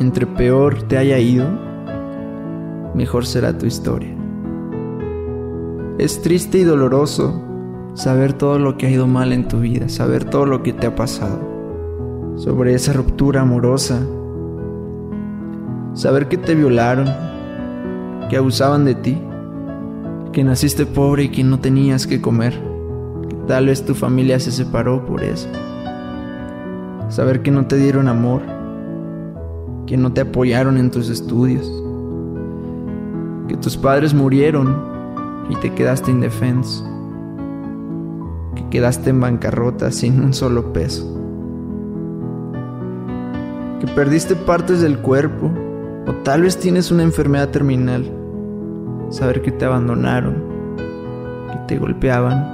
Entre peor te haya ido, mejor será tu historia. Es triste y doloroso saber todo lo que ha ido mal en tu vida, saber todo lo que te ha pasado, sobre esa ruptura amorosa, saber que te violaron, que abusaban de ti, que naciste pobre y que no tenías que comer, que tal vez tu familia se separó por eso, saber que no te dieron amor, que no te apoyaron en tus estudios, que tus padres murieron y te quedaste indefenso, que quedaste en bancarrota sin un solo peso, que perdiste partes del cuerpo o tal vez tienes una enfermedad terminal, saber que te abandonaron, que te golpeaban,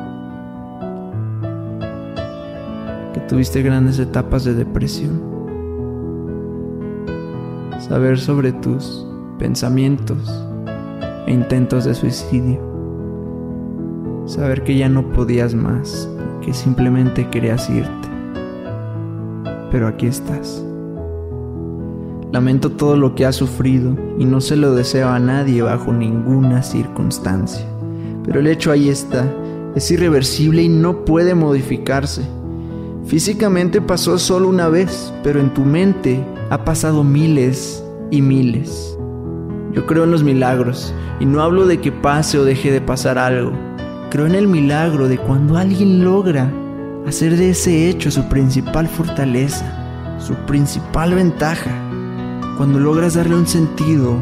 que tuviste grandes etapas de depresión, saber sobre tus pensamientos e intentos de suicidio saber que ya no podías más, que simplemente querías irte. Pero aquí estás. Lamento todo lo que has sufrido y no se lo deseo a nadie bajo ninguna circunstancia. Pero el hecho ahí está, es irreversible y no puede modificarse. Físicamente pasó solo una vez, pero en tu mente ha pasado miles y miles. Yo creo en los milagros y no hablo de que pase o deje de pasar algo, Creo en el milagro de cuando alguien logra hacer de ese hecho su principal fortaleza, su principal ventaja. Cuando logras darle un sentido,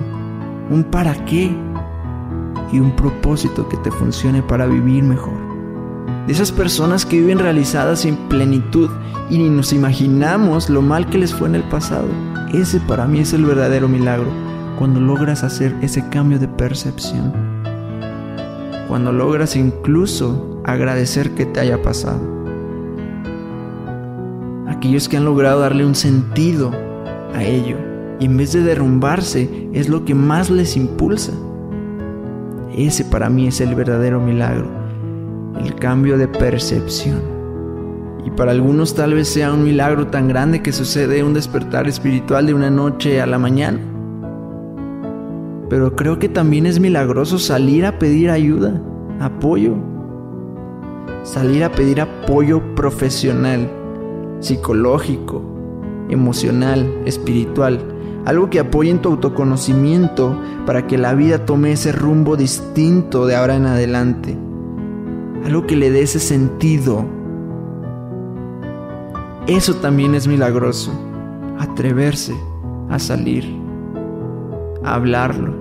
un para qué y un propósito que te funcione para vivir mejor. De esas personas que viven realizadas en plenitud y ni nos imaginamos lo mal que les fue en el pasado. Ese para mí es el verdadero milagro, cuando logras hacer ese cambio de percepción cuando logras incluso agradecer que te haya pasado. Aquellos que han logrado darle un sentido a ello y en vez de derrumbarse es lo que más les impulsa. Ese para mí es el verdadero milagro, el cambio de percepción. Y para algunos tal vez sea un milagro tan grande que sucede un despertar espiritual de una noche a la mañana pero creo que también es milagroso salir a pedir ayuda, apoyo. Salir a pedir apoyo profesional, psicológico, emocional, espiritual. Algo que apoye en tu autoconocimiento para que la vida tome ese rumbo distinto de ahora en adelante. Algo que le dé ese sentido. Eso también es milagroso. Atreverse a salir a hablarlo,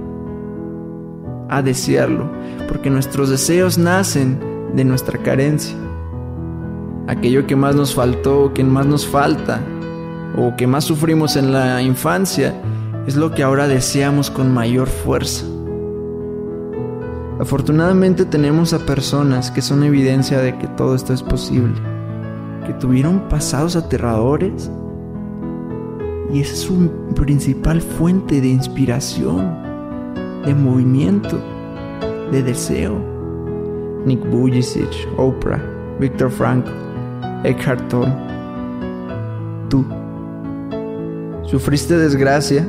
a desearlo, porque nuestros deseos nacen de nuestra carencia. Aquello que más nos faltó, que más nos falta, o que más sufrimos en la infancia, es lo que ahora deseamos con mayor fuerza. Afortunadamente tenemos a personas que son evidencia de que todo esto es posible, que tuvieron pasados aterradores y esa es su principal fuente de inspiración, de movimiento, de deseo. Nick Vujicic, Oprah, Viktor Frankl, Eckhart Tolle. Tú. Sufriste desgracia,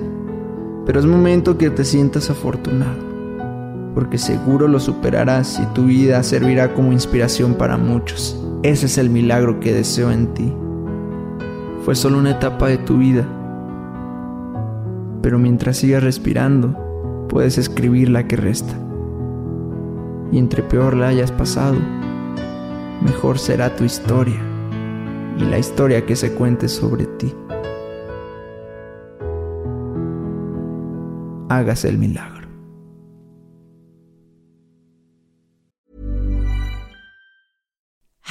pero es momento que te sientas afortunado, porque seguro lo superarás y tu vida servirá como inspiración para muchos. Ese es el milagro que deseo en ti. Fue solo una etapa de tu vida pero mientras sigas respirando, puedes escribir la que resta. Y entre peor la hayas pasado, mejor será tu historia y la historia que se cuente sobre ti. Hágase el milagro.